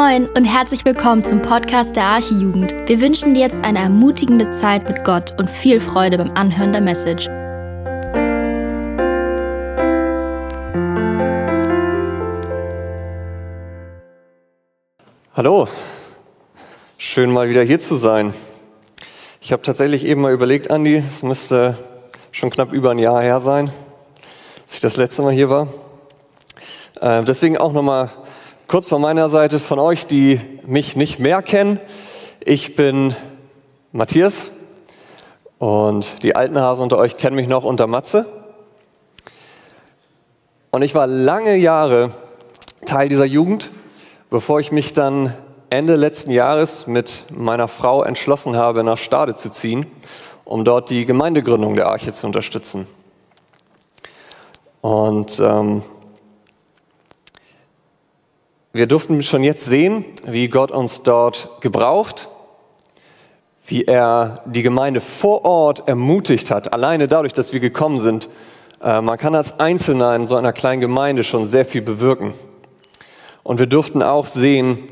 Moin und herzlich willkommen zum Podcast der Archijugend. Wir wünschen dir jetzt eine ermutigende Zeit mit Gott und viel Freude beim Anhören der Message. Hallo, schön mal wieder hier zu sein. Ich habe tatsächlich eben mal überlegt, Andi, es müsste schon knapp über ein Jahr her sein, als ich das letzte Mal hier war. Äh, deswegen auch nochmal Kurz von meiner Seite von euch, die mich nicht mehr kennen. Ich bin Matthias und die alten Hasen unter euch kennen mich noch unter Matze. Und ich war lange Jahre Teil dieser Jugend, bevor ich mich dann Ende letzten Jahres mit meiner Frau entschlossen habe, nach Stade zu ziehen, um dort die Gemeindegründung der Arche zu unterstützen. Und ähm, wir durften schon jetzt sehen, wie Gott uns dort gebraucht, wie er die Gemeinde vor Ort ermutigt hat, alleine dadurch, dass wir gekommen sind. Äh, man kann als Einzelner in so einer kleinen Gemeinde schon sehr viel bewirken. Und wir durften auch sehen,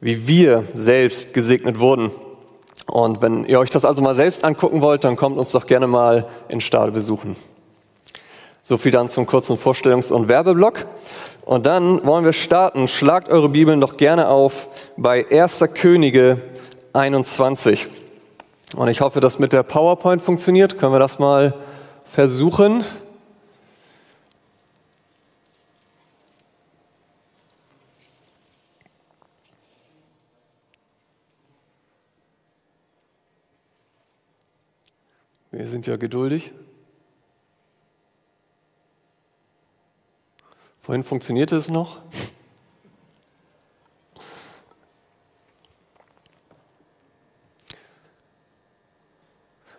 wie wir selbst gesegnet wurden. Und wenn ihr euch das also mal selbst angucken wollt, dann kommt uns doch gerne mal in Stade besuchen. So viel dann zum kurzen Vorstellungs- und Werbeblock. Und dann wollen wir starten. Schlagt eure Bibeln doch gerne auf bei 1. Könige 21. Und ich hoffe, dass mit der PowerPoint funktioniert. Können wir das mal versuchen? Wir sind ja geduldig. Vorhin funktionierte es noch.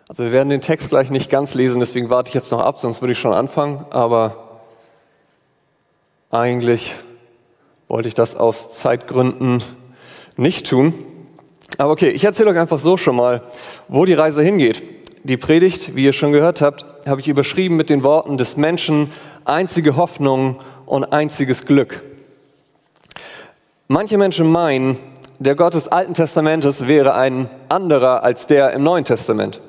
Also wir werden den Text gleich nicht ganz lesen, deswegen warte ich jetzt noch ab, sonst würde ich schon anfangen. Aber eigentlich wollte ich das aus Zeitgründen nicht tun. Aber okay, ich erzähle euch einfach so schon mal, wo die Reise hingeht. Die Predigt, wie ihr schon gehört habt, habe ich überschrieben mit den Worten des Menschen, einzige Hoffnung und einziges Glück. Manche Menschen meinen, der Gott des Alten Testamentes wäre ein anderer als der im Neuen Testament.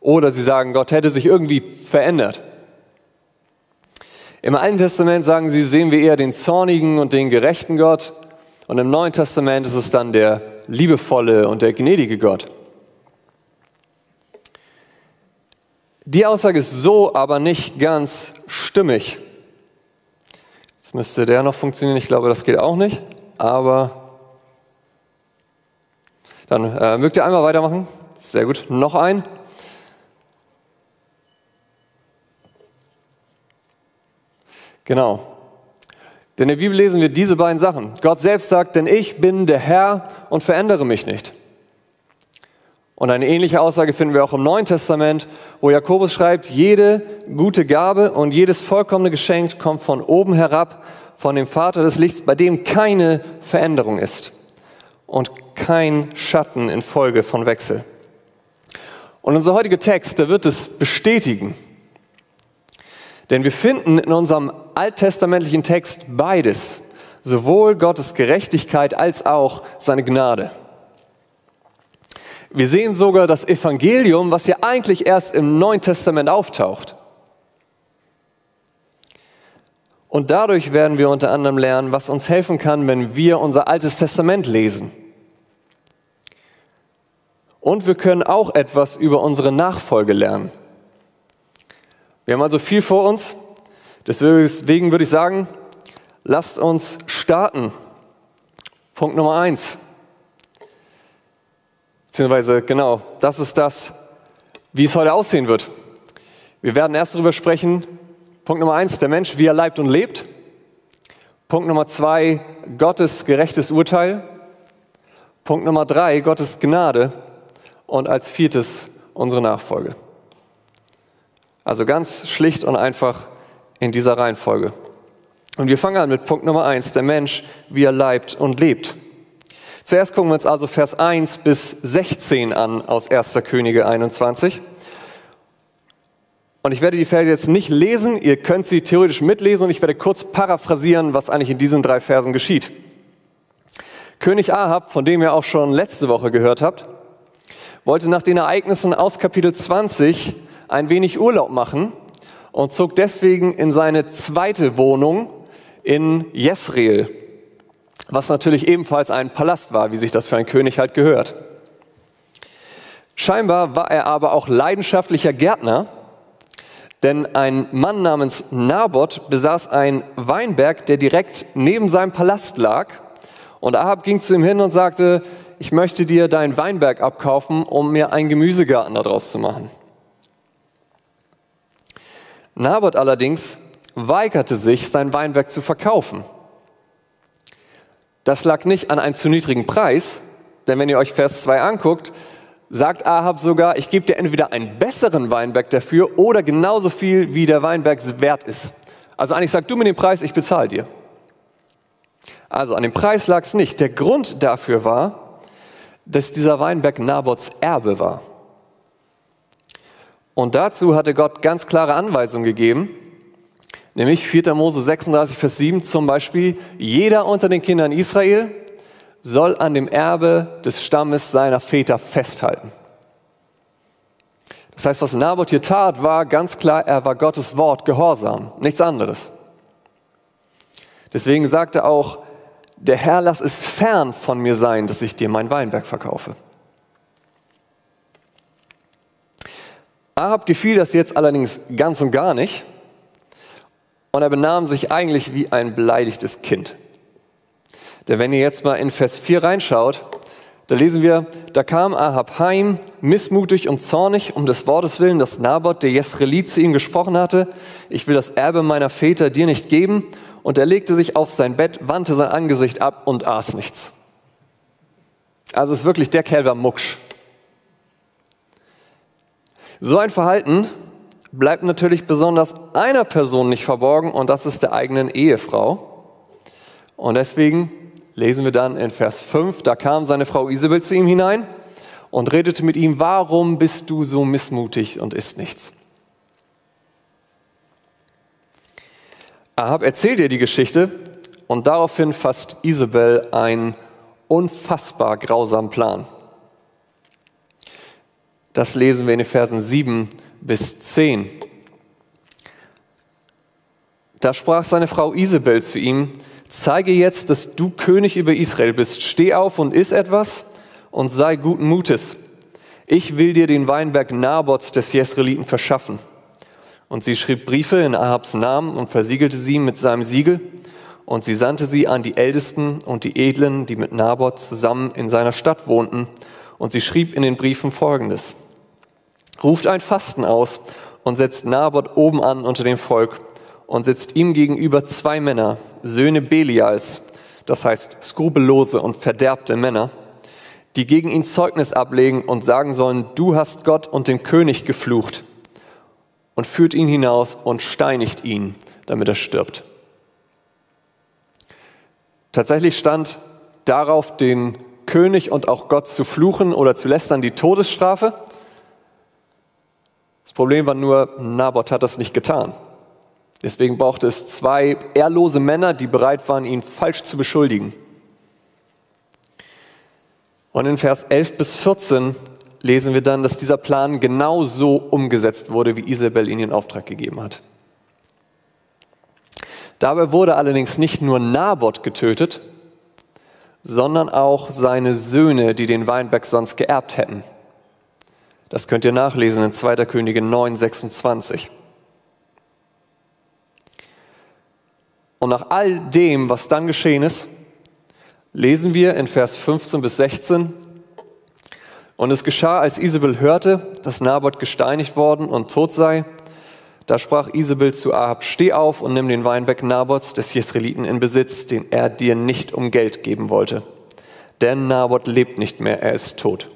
Oder sie sagen, Gott hätte sich irgendwie verändert. Im Alten Testament sagen sie, sehen wir eher den zornigen und den gerechten Gott. Und im Neuen Testament ist es dann der liebevolle und der gnädige Gott. Die Aussage ist so aber nicht ganz stimmig müsste der noch funktionieren. Ich glaube, das geht auch nicht. Aber dann äh, mögt ihr einmal weitermachen. Sehr gut. Noch ein. Genau. Denn in der Bibel lesen wir diese beiden Sachen. Gott selbst sagt, denn ich bin der Herr und verändere mich nicht. Und eine ähnliche Aussage finden wir auch im Neuen Testament, wo Jakobus schreibt, jede gute Gabe und jedes vollkommene Geschenk kommt von oben herab, von dem Vater des Lichts, bei dem keine Veränderung ist und kein Schatten infolge von Wechsel. Und unser heutiger Text, der wird es bestätigen. Denn wir finden in unserem alttestamentlichen Text beides, sowohl Gottes Gerechtigkeit als auch seine Gnade. Wir sehen sogar das Evangelium, was ja eigentlich erst im Neuen Testament auftaucht. Und dadurch werden wir unter anderem lernen, was uns helfen kann, wenn wir unser altes Testament lesen. Und wir können auch etwas über unsere Nachfolge lernen. Wir haben also viel vor uns. Deswegen würde ich sagen, lasst uns starten. Punkt Nummer eins. Beziehungsweise, genau, das ist das, wie es heute aussehen wird. Wir werden erst darüber sprechen, Punkt Nummer eins, der Mensch, wie er leibt und lebt. Punkt Nummer zwei, Gottes gerechtes Urteil. Punkt Nummer drei, Gottes Gnade. Und als viertes, unsere Nachfolge. Also ganz schlicht und einfach in dieser Reihenfolge. Und wir fangen an mit Punkt Nummer eins, der Mensch, wie er leibt und lebt. Zuerst gucken wir uns also Vers 1 bis 16 an aus 1. Könige 21. Und ich werde die Verse jetzt nicht lesen, ihr könnt sie theoretisch mitlesen und ich werde kurz paraphrasieren, was eigentlich in diesen drei Versen geschieht. König Ahab, von dem ihr auch schon letzte Woche gehört habt, wollte nach den Ereignissen aus Kapitel 20 ein wenig Urlaub machen und zog deswegen in seine zweite Wohnung in Jezreel, was natürlich ebenfalls ein Palast war, wie sich das für einen König halt gehört. Scheinbar war er aber auch leidenschaftlicher Gärtner, denn ein Mann namens Naboth besaß einen Weinberg, der direkt neben seinem Palast lag. Und Ahab ging zu ihm hin und sagte, ich möchte dir deinen Weinberg abkaufen, um mir einen Gemüsegarten daraus zu machen. Naboth allerdings weigerte sich, sein Weinberg zu verkaufen. Das lag nicht an einem zu niedrigen Preis, denn wenn ihr euch Vers 2 anguckt, sagt Ahab sogar, ich gebe dir entweder einen besseren Weinberg dafür oder genauso viel, wie der Weinberg wert ist. Also eigentlich sag du mir den Preis, ich bezahle dir. Also an dem Preis lag es nicht. Der Grund dafür war, dass dieser Weinberg Nabots Erbe war. Und dazu hatte Gott ganz klare Anweisungen gegeben, nämlich 4. Mose 36, Vers 7 zum Beispiel, jeder unter den Kindern Israel soll an dem Erbe des Stammes seiner Väter festhalten. Das heißt, was Naboth hier tat, war ganz klar, er war Gottes Wort gehorsam, nichts anderes. Deswegen sagte auch, der Herr lass es fern von mir sein, dass ich dir mein Weinberg verkaufe. Ahab gefiel das jetzt allerdings ganz und gar nicht und er benahm sich eigentlich wie ein beleidigtes Kind. Denn wenn ihr jetzt mal in Vers 4 reinschaut, da lesen wir, da kam Ahab heim, missmutig und zornig um des Wortes willen, dass Naboth, der Jesrelit, zu ihm gesprochen hatte, ich will das Erbe meiner Väter dir nicht geben. Und er legte sich auf sein Bett, wandte sein Angesicht ab und aß nichts. Also ist wirklich, der Kerl war mucksch. So ein Verhalten bleibt natürlich besonders einer Person nicht verborgen und das ist der eigenen Ehefrau. Und deswegen lesen wir dann in Vers 5, da kam seine Frau Isabel zu ihm hinein und redete mit ihm, warum bist du so missmutig und isst nichts? Ahab erzählt ihr die Geschichte und daraufhin fasst Isabel einen unfassbar grausamen Plan. Das lesen wir in den Versen 7 bis 10. Da sprach seine Frau Isabel zu ihm, zeige jetzt, dass du König über Israel bist. Steh auf und iss etwas und sei guten Mutes. Ich will dir den Weinberg Nabots des Jesreliten verschaffen. Und sie schrieb Briefe in Ahabs Namen und versiegelte sie mit seinem Siegel. Und sie sandte sie an die Ältesten und die Edlen, die mit Naboth zusammen in seiner Stadt wohnten. Und sie schrieb in den Briefen Folgendes. Ruft ein Fasten aus und setzt Naboth oben an unter dem Volk und sitzt ihm gegenüber zwei Männer, Söhne Belials, das heißt skrupellose und verderbte Männer, die gegen ihn Zeugnis ablegen und sagen sollen, du hast Gott und den König geflucht und führt ihn hinaus und steinigt ihn, damit er stirbt. Tatsächlich stand darauf, den König und auch Gott zu fluchen oder zu lästern, die Todesstrafe. Das Problem war nur, Naboth hat das nicht getan. Deswegen brauchte es zwei ehrlose Männer, die bereit waren, ihn falsch zu beschuldigen. Und in Vers 11 bis 14 lesen wir dann, dass dieser Plan genau so umgesetzt wurde, wie Isabel ihn in Auftrag gegeben hat. Dabei wurde allerdings nicht nur Naboth getötet, sondern auch seine Söhne, die den Weinberg sonst geerbt hätten. Das könnt ihr nachlesen in 2. Könige 9, 26. Und nach all dem, was dann geschehen ist, lesen wir in Vers 15 bis 16, und es geschah, als Isabel hörte, dass Naboth gesteinigt worden und tot sei, da sprach Isabel zu Ahab, steh auf und nimm den Weinberg Naboths des Jesreliten in Besitz, den er dir nicht um Geld geben wollte. Denn Naboth lebt nicht mehr, er ist tot.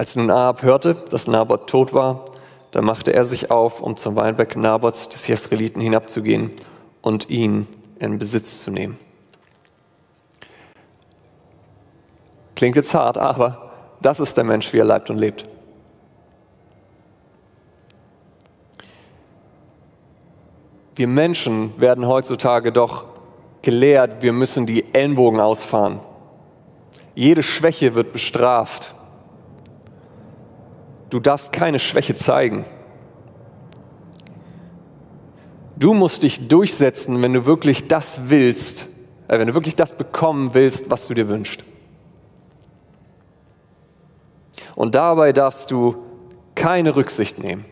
Als nun Ahab hörte, dass Naboth tot war, da machte er sich auf, um zum Weinberg Naboths des Jesreliten hinabzugehen und ihn in Besitz zu nehmen. Klingt jetzt hart, aber das ist der Mensch, wie er leibt und lebt. Wir Menschen werden heutzutage doch gelehrt, wir müssen die Ellenbogen ausfahren. Jede Schwäche wird bestraft. Du darfst keine Schwäche zeigen. Du musst dich durchsetzen, wenn du wirklich das willst, äh, wenn du wirklich das bekommen willst, was du dir wünschst. Und dabei darfst du keine Rücksicht nehmen.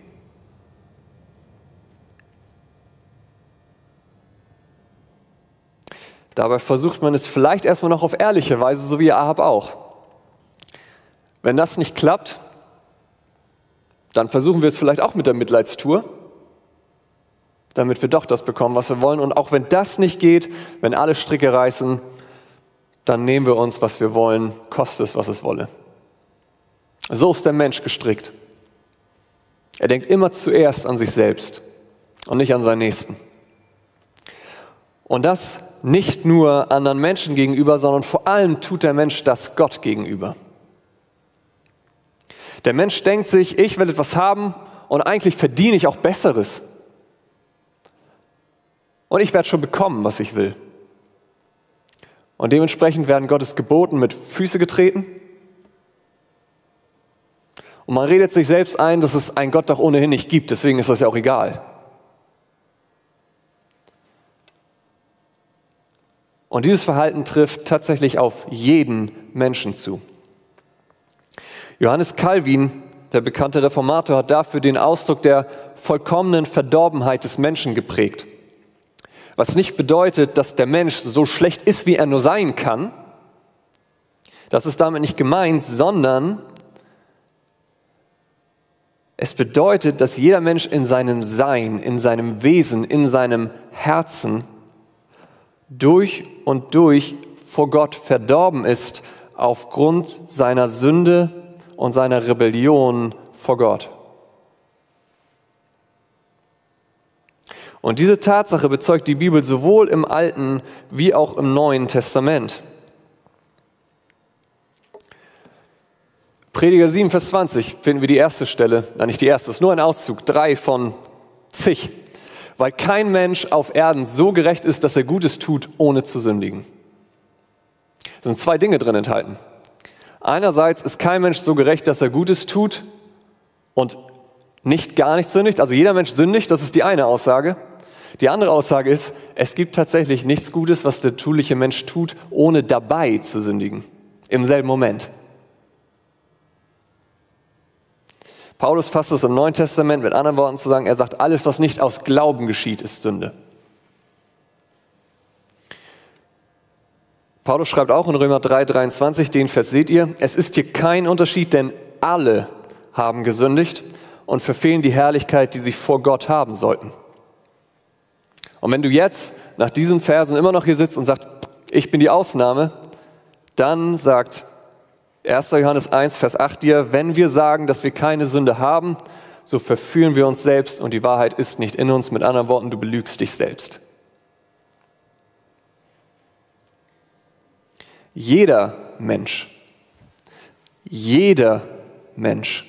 Dabei versucht man es vielleicht erstmal noch auf ehrliche Weise, so wie Ahab auch. Wenn das nicht klappt, dann versuchen wir es vielleicht auch mit der Mitleidstour, damit wir doch das bekommen, was wir wollen. Und auch wenn das nicht geht, wenn alle Stricke reißen, dann nehmen wir uns, was wir wollen, koste es, was es wolle. So ist der Mensch gestrickt. Er denkt immer zuerst an sich selbst und nicht an seinen Nächsten. Und das nicht nur anderen Menschen gegenüber, sondern vor allem tut der Mensch das Gott gegenüber. Der Mensch denkt sich, ich will etwas haben und eigentlich verdiene ich auch Besseres. Und ich werde schon bekommen, was ich will. Und dementsprechend werden Gottes Geboten mit Füße getreten. Und man redet sich selbst ein, dass es einen Gott doch ohnehin nicht gibt, deswegen ist das ja auch egal. Und dieses Verhalten trifft tatsächlich auf jeden Menschen zu. Johannes Calvin, der bekannte Reformator, hat dafür den Ausdruck der vollkommenen Verdorbenheit des Menschen geprägt. Was nicht bedeutet, dass der Mensch so schlecht ist, wie er nur sein kann. Das ist damit nicht gemeint, sondern es bedeutet, dass jeder Mensch in seinem Sein, in seinem Wesen, in seinem Herzen durch und durch vor Gott verdorben ist aufgrund seiner Sünde und seiner Rebellion vor Gott. Und diese Tatsache bezeugt die Bibel sowohl im Alten wie auch im Neuen Testament. Prediger 7, Vers 20 finden wir die erste Stelle, nein, nicht die erste, es ist nur ein Auszug, drei von zig weil kein Mensch auf Erden so gerecht ist, dass er Gutes tut, ohne zu sündigen. Es sind zwei Dinge drin enthalten. Einerseits ist kein Mensch so gerecht, dass er Gutes tut und nicht gar nicht sündigt. Also jeder Mensch sündigt, das ist die eine Aussage. Die andere Aussage ist, es gibt tatsächlich nichts Gutes, was der tuliche Mensch tut, ohne dabei zu sündigen. Im selben Moment. Paulus fasst es im Neuen Testament mit anderen Worten zu sagen, er sagt, alles, was nicht aus Glauben geschieht, ist Sünde. Paulus schreibt auch in Römer 3, 23, den Vers seht ihr, es ist hier kein Unterschied, denn alle haben gesündigt und verfehlen die Herrlichkeit, die sie vor Gott haben sollten. Und wenn du jetzt nach diesen Versen immer noch hier sitzt und sagst, ich bin die Ausnahme, dann sagt 1. Johannes 1, Vers 8 dir, wenn wir sagen, dass wir keine Sünde haben, so verführen wir uns selbst und die Wahrheit ist nicht in uns. Mit anderen Worten, du belügst dich selbst. Jeder Mensch, jeder Mensch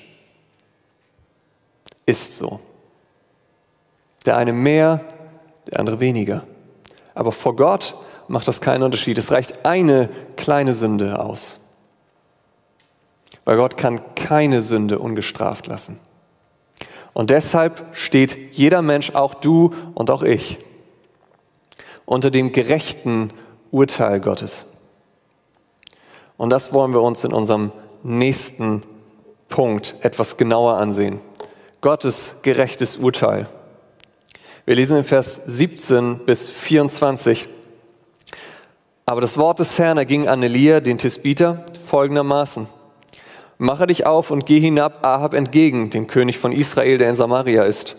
ist so. Der eine mehr, der andere weniger. Aber vor Gott macht das keinen Unterschied. Es reicht eine kleine Sünde aus weil Gott kann keine Sünde ungestraft lassen. Und deshalb steht jeder Mensch, auch du und auch ich, unter dem gerechten Urteil Gottes. Und das wollen wir uns in unserem nächsten Punkt etwas genauer ansehen. Gottes gerechtes Urteil. Wir lesen in Vers 17 bis 24. Aber das Wort des Herrn erging an Elia, den Tisbiter, folgendermaßen. Mache dich auf und geh hinab Ahab entgegen, dem König von Israel, der in Samaria ist.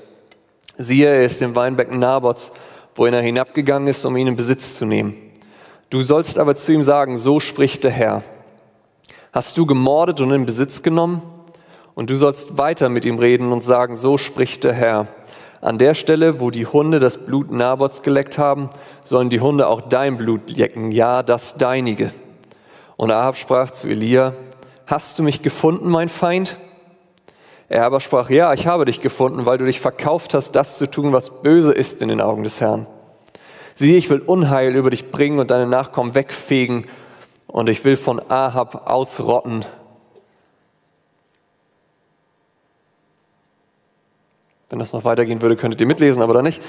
Siehe, er ist im Weinbecken Nabots, wohin er hinabgegangen ist, um ihn in Besitz zu nehmen. Du sollst aber zu ihm sagen, so spricht der Herr. Hast du gemordet und in Besitz genommen? Und du sollst weiter mit ihm reden und sagen, so spricht der Herr. An der Stelle, wo die Hunde das Blut Nabots geleckt haben, sollen die Hunde auch dein Blut lecken, ja, das deinige. Und Ahab sprach zu Elia, Hast du mich gefunden, mein Feind? Er aber sprach, ja, ich habe dich gefunden, weil du dich verkauft hast, das zu tun, was böse ist in den Augen des Herrn. Siehe, ich will Unheil über dich bringen und deine Nachkommen wegfegen und ich will von Ahab ausrotten. Wenn das noch weitergehen würde, könntet ihr mitlesen, aber da nicht.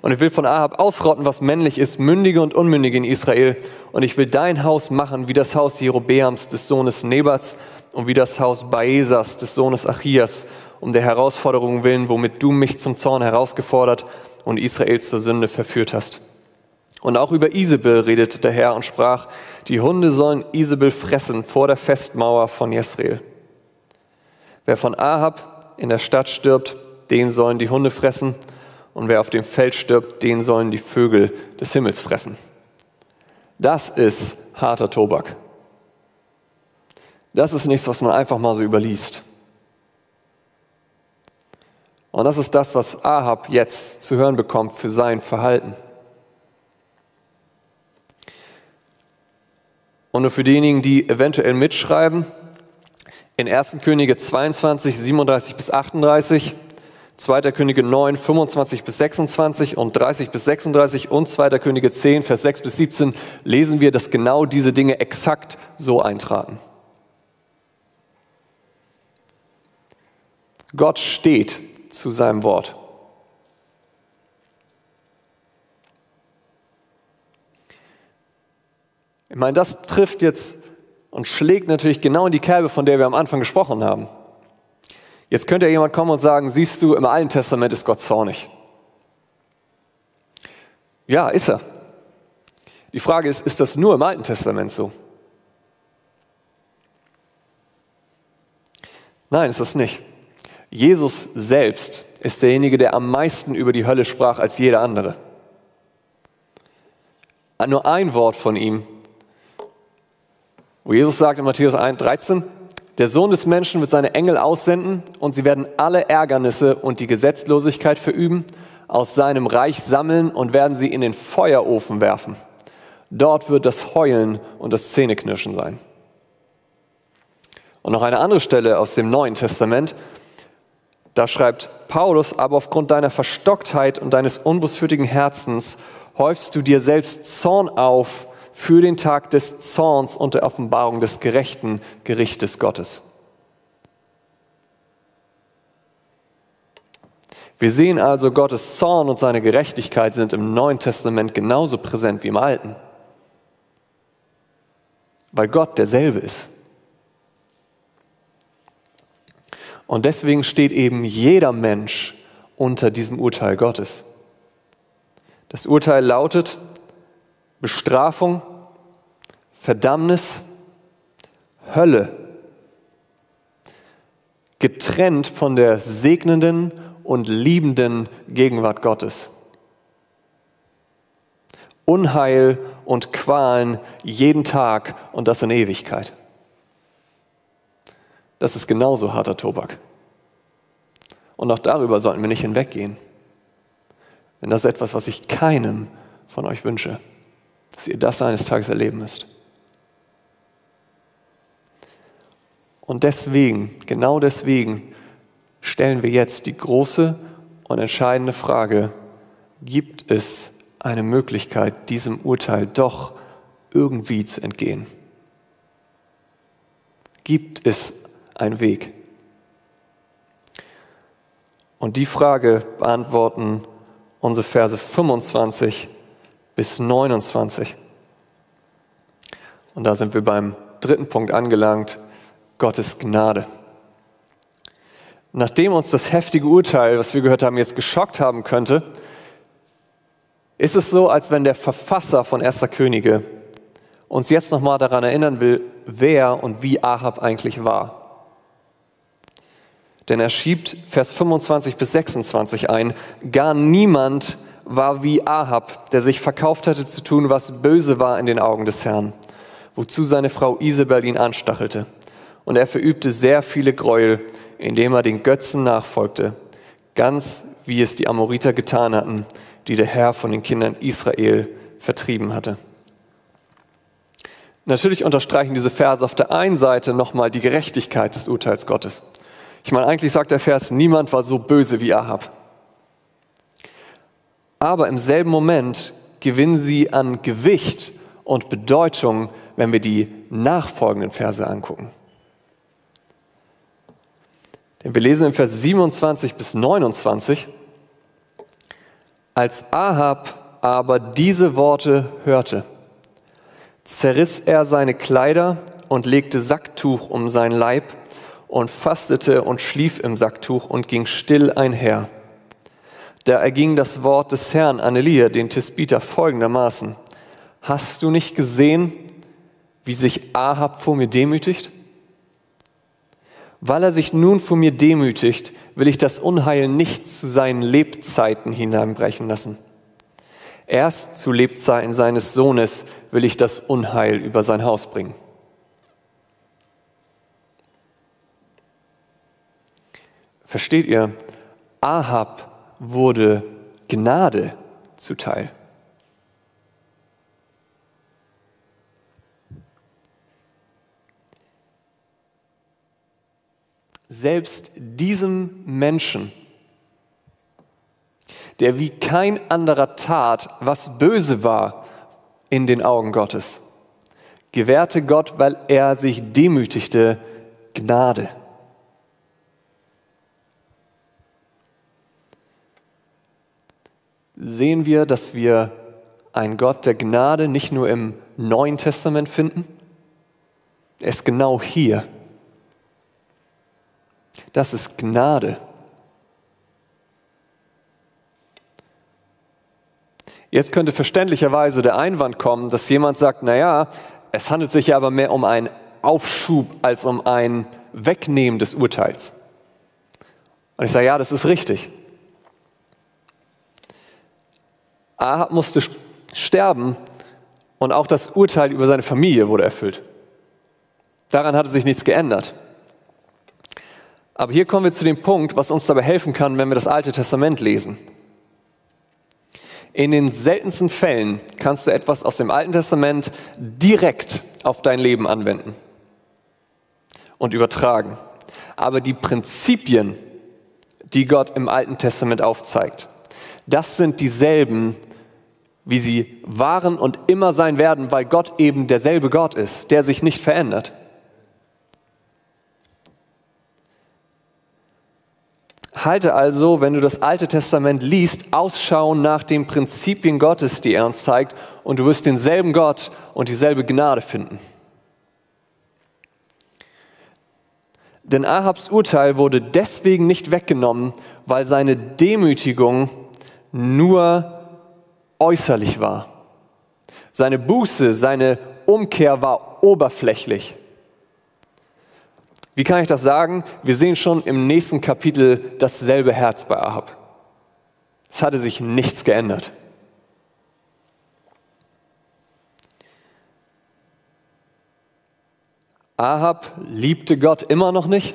Und ich will von Ahab ausrotten, was männlich ist, Mündige und Unmündige in Israel. Und ich will dein Haus machen wie das Haus Jerobeams, des Sohnes Nebats, und wie das Haus Baesas, des Sohnes Achias, um der Herausforderung willen, womit du mich zum Zorn herausgefordert und Israel zur Sünde verführt hast. Und auch über Isabel redete der Herr und sprach, die Hunde sollen Isabel fressen vor der Festmauer von Jesreel. Wer von Ahab in der Stadt stirbt, den sollen die Hunde fressen, und wer auf dem Feld stirbt, den sollen die Vögel des Himmels fressen. Das ist harter Tobak. Das ist nichts, was man einfach mal so überliest. Und das ist das, was Ahab jetzt zu hören bekommt für sein Verhalten. Und nur für diejenigen, die eventuell mitschreiben, in 1. Könige 22, 37 bis 38, 2. Könige 9, 25 bis 26 und 30 bis 36 und 2. Könige 10, Vers 6 bis 17 lesen wir, dass genau diese Dinge exakt so eintraten. Gott steht zu seinem Wort. Ich meine, das trifft jetzt und schlägt natürlich genau in die Kerbe, von der wir am Anfang gesprochen haben. Jetzt könnte ja jemand kommen und sagen, siehst du, im Alten Testament ist Gott zornig. Ja, ist er. Die Frage ist, ist das nur im Alten Testament so? Nein, ist das nicht. Jesus selbst ist derjenige, der am meisten über die Hölle sprach als jeder andere. Nur ein Wort von ihm wo Jesus sagt in Matthäus 1, 13, der Sohn des Menschen wird seine Engel aussenden und sie werden alle Ärgernisse und die Gesetzlosigkeit verüben, aus seinem Reich sammeln und werden sie in den Feuerofen werfen. Dort wird das Heulen und das Zähneknirschen sein. Und noch eine andere Stelle aus dem Neuen Testament, da schreibt Paulus, aber aufgrund deiner Verstocktheit und deines unbußfürtigen Herzens häufst du dir selbst Zorn auf für den Tag des Zorns und der Offenbarung des gerechten Gerichtes Gottes. Wir sehen also, Gottes Zorn und seine Gerechtigkeit sind im Neuen Testament genauso präsent wie im Alten, weil Gott derselbe ist. Und deswegen steht eben jeder Mensch unter diesem Urteil Gottes. Das Urteil lautet, Bestrafung, Verdammnis, Hölle, getrennt von der segnenden und liebenden Gegenwart Gottes. Unheil und Qualen jeden Tag und das in Ewigkeit. Das ist genauso harter Tobak. Und auch darüber sollten wir nicht hinweggehen. Denn das ist etwas, was ich keinem von euch wünsche dass ihr das eines Tages erleben müsst. Und deswegen, genau deswegen, stellen wir jetzt die große und entscheidende Frage, gibt es eine Möglichkeit, diesem Urteil doch irgendwie zu entgehen? Gibt es einen Weg? Und die Frage beantworten unsere Verse 25 bis 29. Und da sind wir beim dritten Punkt angelangt, Gottes Gnade. Nachdem uns das heftige Urteil, was wir gehört haben, jetzt geschockt haben könnte, ist es so, als wenn der Verfasser von Erster Könige uns jetzt nochmal daran erinnern will, wer und wie Ahab eigentlich war. Denn er schiebt Vers 25 bis 26 ein, gar niemand war wie Ahab, der sich verkauft hatte zu tun, was böse war in den Augen des Herrn, wozu seine Frau Isabel ihn anstachelte. Und er verübte sehr viele Gräuel, indem er den Götzen nachfolgte, ganz wie es die Amoriter getan hatten, die der Herr von den Kindern Israel vertrieben hatte. Natürlich unterstreichen diese Verse auf der einen Seite nochmal die Gerechtigkeit des Urteils Gottes. Ich meine, eigentlich sagt der Vers, niemand war so böse wie Ahab. Aber im selben Moment gewinnen sie an Gewicht und Bedeutung, wenn wir die nachfolgenden Verse angucken. Denn wir lesen in Vers 27 bis 29, als Ahab aber diese Worte hörte, zerriss er seine Kleider und legte Sacktuch um sein Leib und fastete und schlief im Sacktuch und ging still einher. Da erging das Wort des Herrn an Elia, den Tisbiter, folgendermaßen. Hast du nicht gesehen, wie sich Ahab vor mir demütigt? Weil er sich nun vor mir demütigt, will ich das Unheil nicht zu seinen Lebzeiten hineinbrechen lassen. Erst zu Lebzeiten seines Sohnes will ich das Unheil über sein Haus bringen. Versteht ihr? Ahab wurde Gnade zuteil. Selbst diesem Menschen, der wie kein anderer tat, was böse war in den Augen Gottes, gewährte Gott, weil er sich demütigte, Gnade. Sehen wir, dass wir einen Gott der Gnade nicht nur im Neuen Testament finden, er ist genau hier. Das ist Gnade. Jetzt könnte verständlicherweise der Einwand kommen, dass jemand sagt, naja, es handelt sich ja aber mehr um einen Aufschub als um ein Wegnehmen des Urteils. Und ich sage, ja, das ist richtig. Ahab musste sterben und auch das Urteil über seine Familie wurde erfüllt. Daran hatte sich nichts geändert. Aber hier kommen wir zu dem Punkt, was uns dabei helfen kann, wenn wir das Alte Testament lesen. In den seltensten Fällen kannst du etwas aus dem Alten Testament direkt auf dein Leben anwenden und übertragen. Aber die Prinzipien, die Gott im Alten Testament aufzeigt, das sind dieselben, wie sie waren und immer sein werden, weil Gott eben derselbe Gott ist, der sich nicht verändert. Halte also, wenn du das Alte Testament liest, Ausschau nach den Prinzipien Gottes, die er uns zeigt, und du wirst denselben Gott und dieselbe Gnade finden. Denn Ahabs Urteil wurde deswegen nicht weggenommen, weil seine Demütigung nur äußerlich war. Seine Buße, seine Umkehr war oberflächlich. Wie kann ich das sagen? Wir sehen schon im nächsten Kapitel dasselbe Herz bei Ahab. Es hatte sich nichts geändert. Ahab liebte Gott immer noch nicht.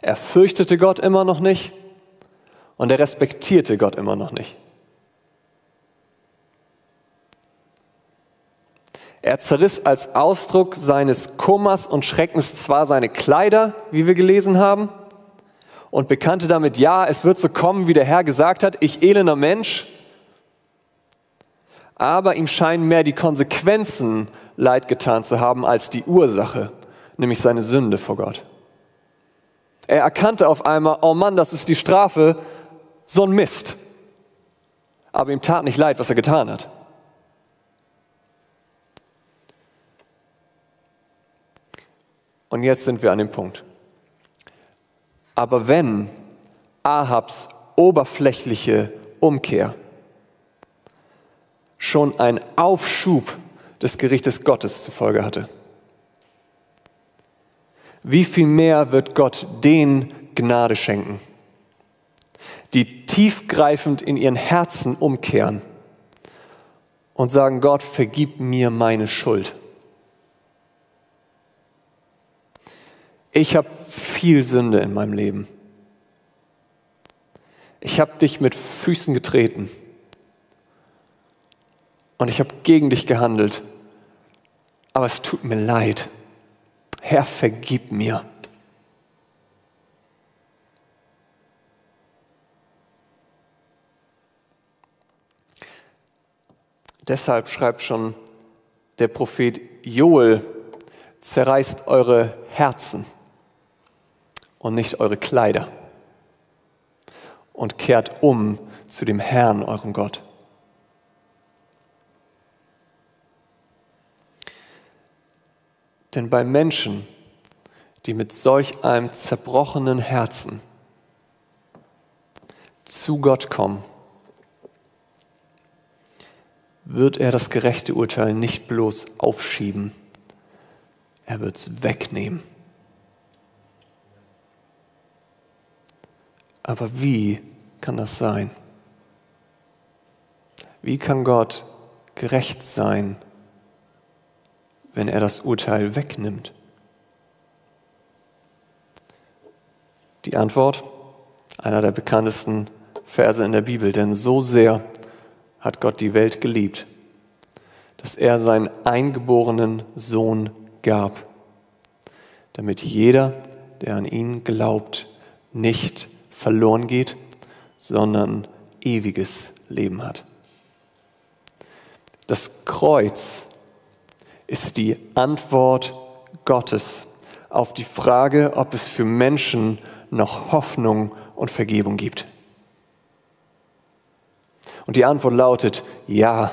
Er fürchtete Gott immer noch nicht und er respektierte Gott immer noch nicht. Er zerriss als Ausdruck seines Kummers und Schreckens zwar seine Kleider, wie wir gelesen haben, und bekannte damit, ja, es wird so kommen, wie der Herr gesagt hat, ich elender Mensch, aber ihm scheinen mehr die Konsequenzen leid getan zu haben als die Ursache, nämlich seine Sünde vor Gott. Er erkannte auf einmal, oh Mann, das ist die Strafe so ein Mist. Aber ihm tat nicht leid, was er getan hat. Und jetzt sind wir an dem Punkt. Aber wenn Ahabs oberflächliche Umkehr schon einen Aufschub des Gerichtes Gottes zur Folge hatte, wie viel mehr wird Gott den Gnade schenken? die tiefgreifend in ihren Herzen umkehren und sagen, Gott, vergib mir meine Schuld. Ich habe viel Sünde in meinem Leben. Ich habe dich mit Füßen getreten und ich habe gegen dich gehandelt. Aber es tut mir leid. Herr, vergib mir. Deshalb schreibt schon der Prophet Joel, zerreißt eure Herzen und nicht eure Kleider und kehrt um zu dem Herrn, eurem Gott. Denn bei Menschen, die mit solch einem zerbrochenen Herzen zu Gott kommen, wird er das gerechte Urteil nicht bloß aufschieben, er wird es wegnehmen. Aber wie kann das sein? Wie kann Gott gerecht sein, wenn er das Urteil wegnimmt? Die Antwort, einer der bekanntesten Verse in der Bibel, denn so sehr hat Gott die Welt geliebt, dass er seinen eingeborenen Sohn gab, damit jeder, der an ihn glaubt, nicht verloren geht, sondern ewiges Leben hat. Das Kreuz ist die Antwort Gottes auf die Frage, ob es für Menschen noch Hoffnung und Vergebung gibt. Und die Antwort lautet ja.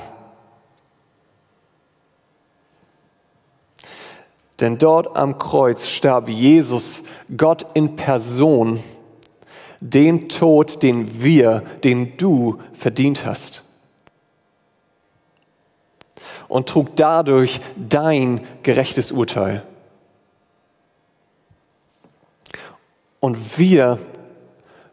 Denn dort am Kreuz starb Jesus, Gott in Person, den Tod, den wir, den du verdient hast. Und trug dadurch dein gerechtes Urteil. Und wir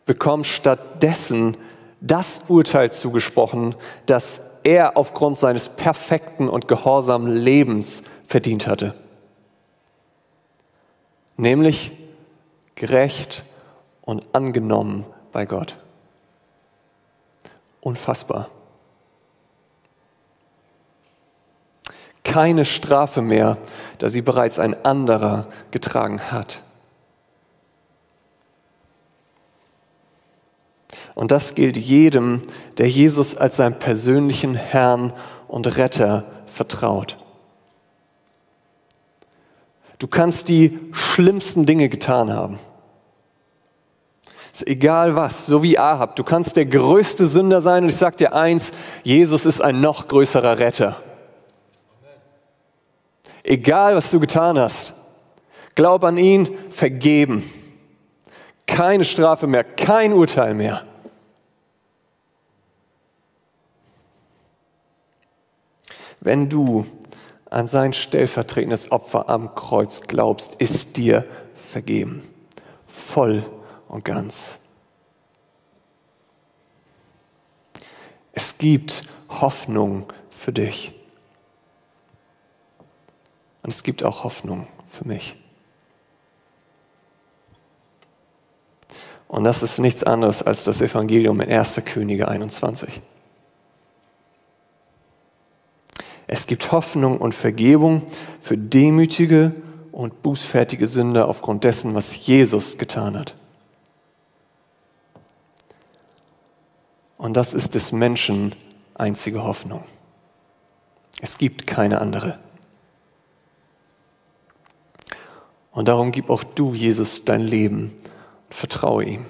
bekommen stattdessen das Urteil zugesprochen, das er aufgrund seines perfekten und gehorsamen Lebens verdient hatte. Nämlich gerecht und angenommen bei Gott. Unfassbar. Keine Strafe mehr, da sie bereits ein anderer getragen hat. Und das gilt jedem, der Jesus als seinen persönlichen Herrn und Retter vertraut. Du kannst die schlimmsten Dinge getan haben. Ist egal was, so wie Ahab. Du kannst der größte Sünder sein und ich sage dir eins, Jesus ist ein noch größerer Retter. Egal was du getan hast, glaub an ihn, vergeben. Keine Strafe mehr, kein Urteil mehr. Wenn du an sein stellvertretendes Opfer am Kreuz glaubst, ist dir vergeben. Voll und ganz. Es gibt Hoffnung für dich. Und es gibt auch Hoffnung für mich. Und das ist nichts anderes als das Evangelium in 1. Könige 21. Es gibt Hoffnung und Vergebung für demütige und bußfertige Sünder aufgrund dessen, was Jesus getan hat. Und das ist des Menschen einzige Hoffnung. Es gibt keine andere. Und darum gib auch du, Jesus, dein Leben und vertraue ihm.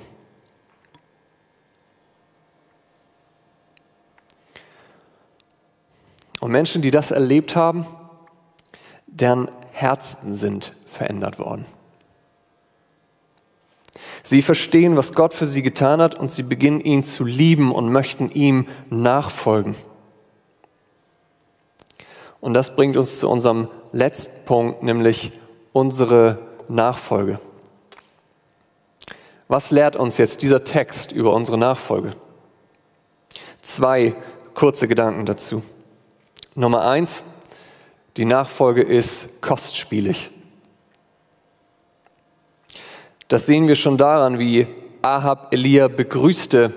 Und Menschen, die das erlebt haben, deren Herzen sind verändert worden. Sie verstehen, was Gott für sie getan hat und sie beginnen ihn zu lieben und möchten ihm nachfolgen. Und das bringt uns zu unserem letzten Punkt, nämlich unsere Nachfolge. Was lehrt uns jetzt dieser Text über unsere Nachfolge? Zwei kurze Gedanken dazu. Nummer eins, die Nachfolge ist kostspielig. Das sehen wir schon daran, wie Ahab Elia begrüßte,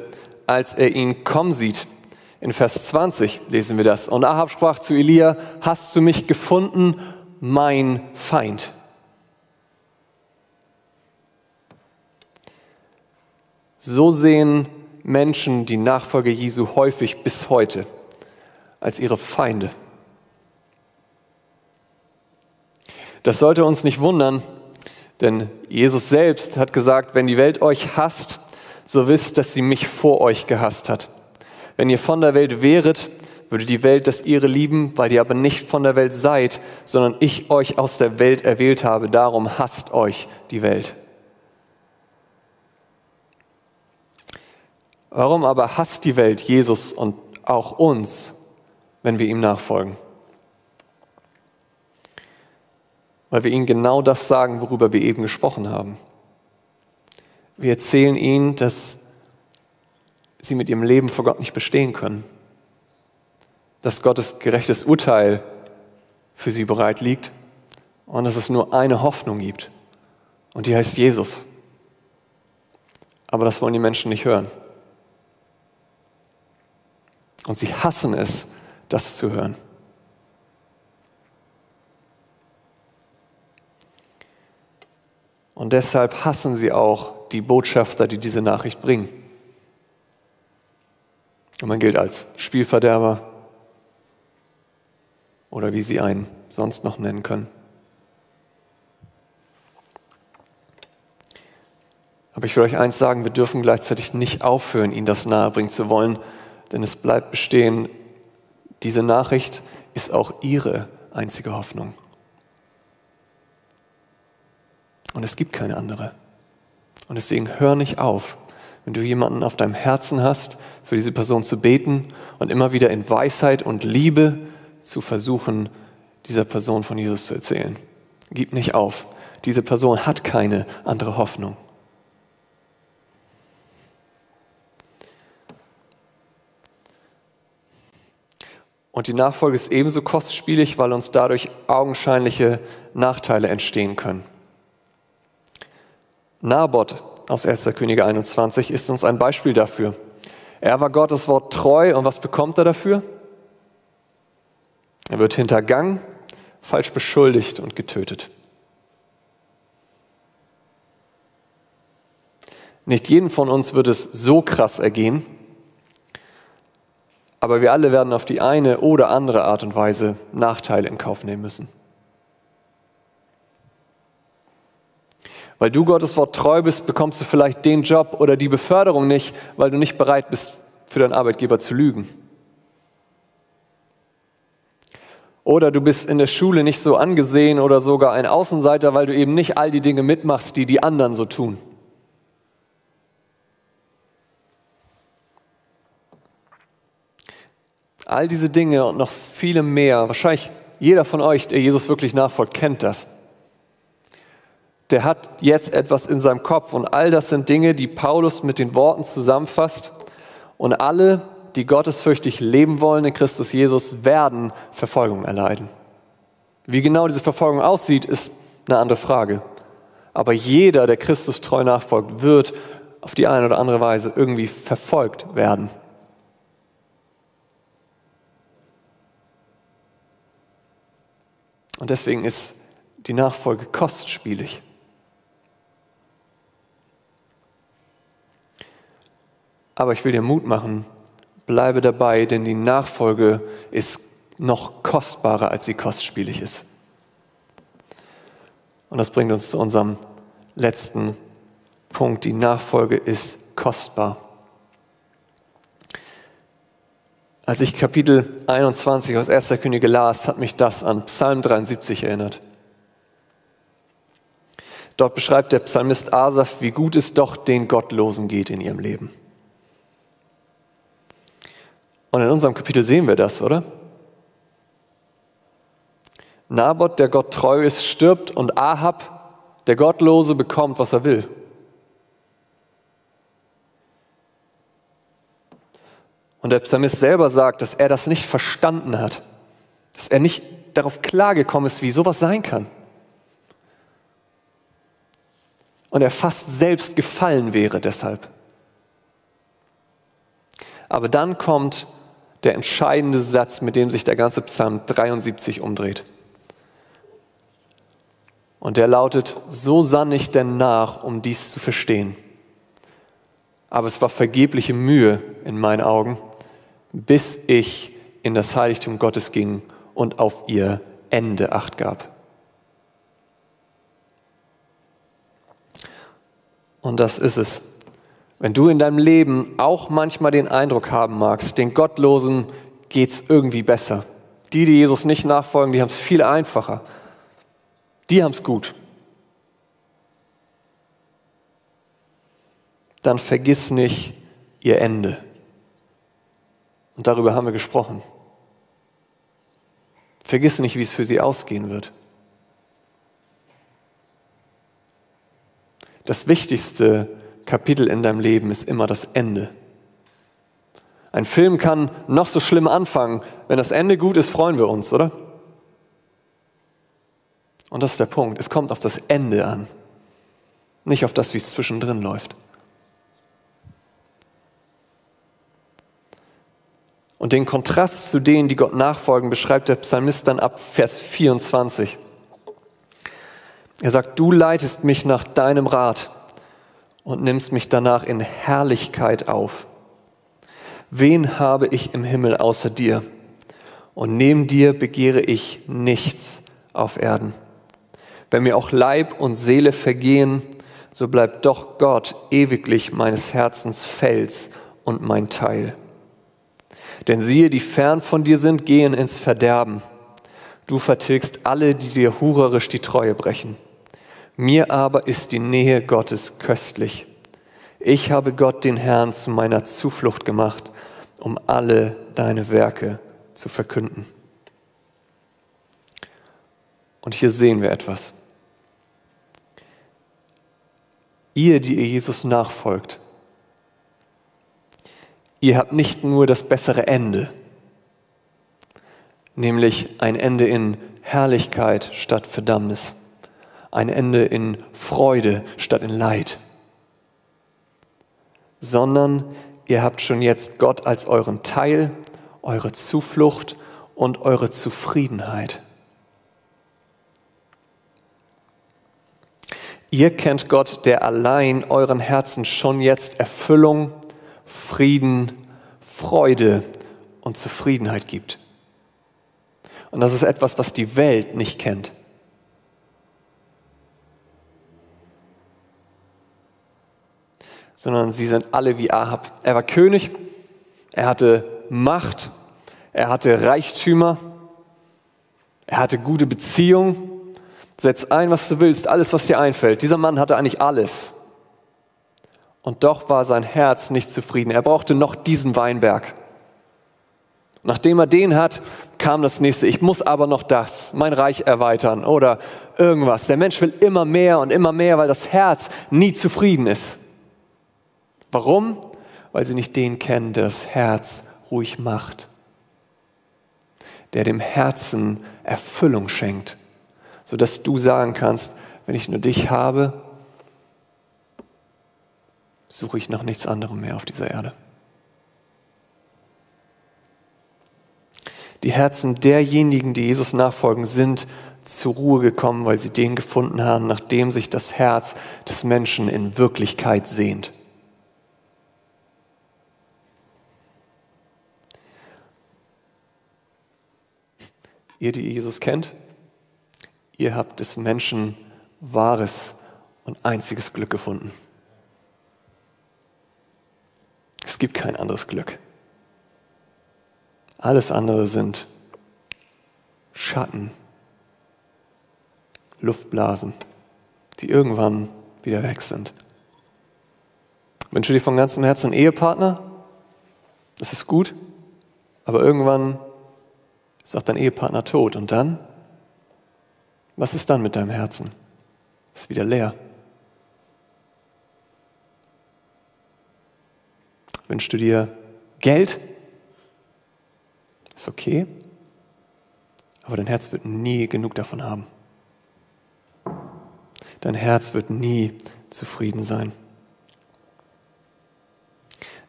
als er ihn kommen sieht. In Vers 20 lesen wir das. Und Ahab sprach zu Elia, hast du mich gefunden, mein Feind? So sehen Menschen die Nachfolge Jesu häufig bis heute. Als ihre Feinde. Das sollte uns nicht wundern, denn Jesus selbst hat gesagt, wenn die Welt euch hasst, so wisst, dass sie mich vor euch gehasst hat. Wenn ihr von der Welt wäret, würde die Welt das ihre lieben, weil ihr aber nicht von der Welt seid, sondern ich euch aus der Welt erwählt habe. Darum hasst euch die Welt. Warum aber hasst die Welt Jesus und auch uns, wenn wir ihm nachfolgen? Weil wir ihnen genau das sagen, worüber wir eben gesprochen haben. Wir erzählen ihnen, dass sie mit ihrem Leben vor Gott nicht bestehen können dass Gottes gerechtes Urteil für sie bereit liegt und dass es nur eine Hoffnung gibt. Und die heißt Jesus. Aber das wollen die Menschen nicht hören. Und sie hassen es, das zu hören. Und deshalb hassen sie auch die Botschafter, die diese Nachricht bringen. Und man gilt als Spielverderber, oder wie sie einen sonst noch nennen können. Aber ich will euch eins sagen, wir dürfen gleichzeitig nicht aufhören, ihnen das nahebringen zu wollen, denn es bleibt bestehen, diese Nachricht ist auch ihre einzige Hoffnung. Und es gibt keine andere. Und deswegen hör nicht auf, wenn du jemanden auf deinem Herzen hast, für diese Person zu beten und immer wieder in Weisheit und Liebe zu versuchen, dieser Person von Jesus zu erzählen. Gib nicht auf. Diese Person hat keine andere Hoffnung. Und die Nachfolge ist ebenso kostspielig, weil uns dadurch augenscheinliche Nachteile entstehen können. Naboth aus 1. Könige 21 ist uns ein Beispiel dafür. Er war Gottes Wort treu und was bekommt er dafür? Er wird hintergangen, falsch beschuldigt und getötet. Nicht jeden von uns wird es so krass ergehen, aber wir alle werden auf die eine oder andere Art und Weise Nachteile in Kauf nehmen müssen. Weil du Gottes Wort treu bist, bekommst du vielleicht den Job oder die Beförderung nicht, weil du nicht bereit bist, für deinen Arbeitgeber zu lügen. Oder du bist in der Schule nicht so angesehen oder sogar ein Außenseiter, weil du eben nicht all die Dinge mitmachst, die die anderen so tun. All diese Dinge und noch viele mehr, wahrscheinlich jeder von euch, der Jesus wirklich nachfolgt, kennt das. Der hat jetzt etwas in seinem Kopf und all das sind Dinge, die Paulus mit den Worten zusammenfasst und alle die gottesfürchtig leben wollen in Christus Jesus, werden Verfolgung erleiden. Wie genau diese Verfolgung aussieht, ist eine andere Frage. Aber jeder, der Christus treu nachfolgt, wird auf die eine oder andere Weise irgendwie verfolgt werden. Und deswegen ist die Nachfolge kostspielig. Aber ich will dir Mut machen, bleibe dabei, denn die Nachfolge ist noch kostbarer, als sie kostspielig ist. Und das bringt uns zu unserem letzten Punkt. Die Nachfolge ist kostbar. Als ich Kapitel 21 aus 1. Könige las, hat mich das an Psalm 73 erinnert. Dort beschreibt der Psalmist Asaf, wie gut es doch den Gottlosen geht in ihrem Leben. Und in unserem Kapitel sehen wir das, oder? Naboth, der Gott treu ist, stirbt und Ahab, der Gottlose, bekommt, was er will. Und der Psalmist selber sagt, dass er das nicht verstanden hat, dass er nicht darauf klargekommen ist, wie sowas sein kann. Und er fast selbst gefallen wäre deshalb. Aber dann kommt der entscheidende Satz, mit dem sich der ganze Psalm 73 umdreht. Und der lautet, so sann ich denn nach, um dies zu verstehen. Aber es war vergebliche Mühe in meinen Augen, bis ich in das Heiligtum Gottes ging und auf ihr Ende acht gab. Und das ist es. Wenn du in deinem Leben auch manchmal den Eindruck haben magst, den Gottlosen geht es irgendwie besser. Die, die Jesus nicht nachfolgen, die haben es viel einfacher. Die haben es gut. Dann vergiss nicht ihr Ende. Und darüber haben wir gesprochen. Vergiss nicht, wie es für sie ausgehen wird. Das wichtigste Kapitel in deinem Leben ist immer das Ende. Ein Film kann noch so schlimm anfangen. Wenn das Ende gut ist, freuen wir uns, oder? Und das ist der Punkt. Es kommt auf das Ende an, nicht auf das, wie es zwischendrin läuft. Und den Kontrast zu denen, die Gott nachfolgen, beschreibt der Psalmist dann ab Vers 24. Er sagt, du leitest mich nach deinem Rat und nimmst mich danach in Herrlichkeit auf. Wen habe ich im Himmel außer dir? Und neben dir begehre ich nichts auf Erden. Wenn mir auch Leib und Seele vergehen, so bleibt doch Gott ewiglich meines Herzens Fels und mein Teil. Denn siehe, die fern von dir sind, gehen ins Verderben. Du vertilgst alle, die dir hurerisch die Treue brechen. Mir aber ist die Nähe Gottes köstlich. Ich habe Gott, den Herrn, zu meiner Zuflucht gemacht, um alle deine Werke zu verkünden. Und hier sehen wir etwas. Ihr, die ihr Jesus nachfolgt, ihr habt nicht nur das bessere Ende, nämlich ein Ende in Herrlichkeit statt Verdammnis, ein Ende in Freude statt in Leid, sondern ihr habt schon jetzt Gott als euren Teil, eure Zuflucht und eure Zufriedenheit. Ihr kennt Gott, der allein euren Herzen schon jetzt Erfüllung, Frieden, Freude und Zufriedenheit gibt. Und das ist etwas, was die Welt nicht kennt. Sondern sie sind alle wie Ahab. Er war König, er hatte Macht, er hatte Reichtümer, er hatte gute Beziehungen. Setz ein, was du willst, alles, was dir einfällt. Dieser Mann hatte eigentlich alles. Und doch war sein Herz nicht zufrieden. Er brauchte noch diesen Weinberg. Nachdem er den hat, kam das nächste. Ich muss aber noch das, mein Reich erweitern oder irgendwas. Der Mensch will immer mehr und immer mehr, weil das Herz nie zufrieden ist. Warum? Weil sie nicht den kennen, der das Herz ruhig macht, der dem Herzen Erfüllung schenkt, sodass du sagen kannst, wenn ich nur dich habe, suche ich nach nichts anderem mehr auf dieser Erde. Die Herzen derjenigen, die Jesus nachfolgen, sind zur Ruhe gekommen, weil sie den gefunden haben, nach dem sich das Herz des Menschen in Wirklichkeit sehnt. Ihr, die Jesus kennt, ihr habt des Menschen wahres und einziges Glück gefunden. Es gibt kein anderes Glück. Alles andere sind Schatten, Luftblasen, die irgendwann wieder weg sind. Wünsche dir von ganzem Herzen einen Ehepartner, das ist gut, aber irgendwann ist auch dein Ehepartner tot. Und dann? Was ist dann mit deinem Herzen? Ist wieder leer. Wünschst du dir Geld? Ist okay. Aber dein Herz wird nie genug davon haben. Dein Herz wird nie zufrieden sein.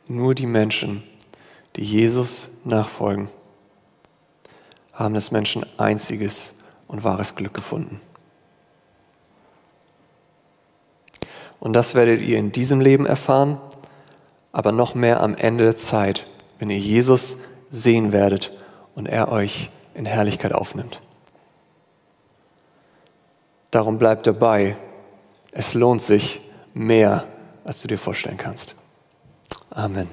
Nur die Menschen, die Jesus nachfolgen, haben des Menschen einziges und wahres Glück gefunden. Und das werdet ihr in diesem Leben erfahren aber noch mehr am Ende der Zeit, wenn ihr Jesus sehen werdet und er euch in Herrlichkeit aufnimmt. Darum bleib dabei. Es lohnt sich mehr, als du dir vorstellen kannst. Amen.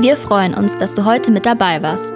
Wir freuen uns, dass du heute mit dabei warst.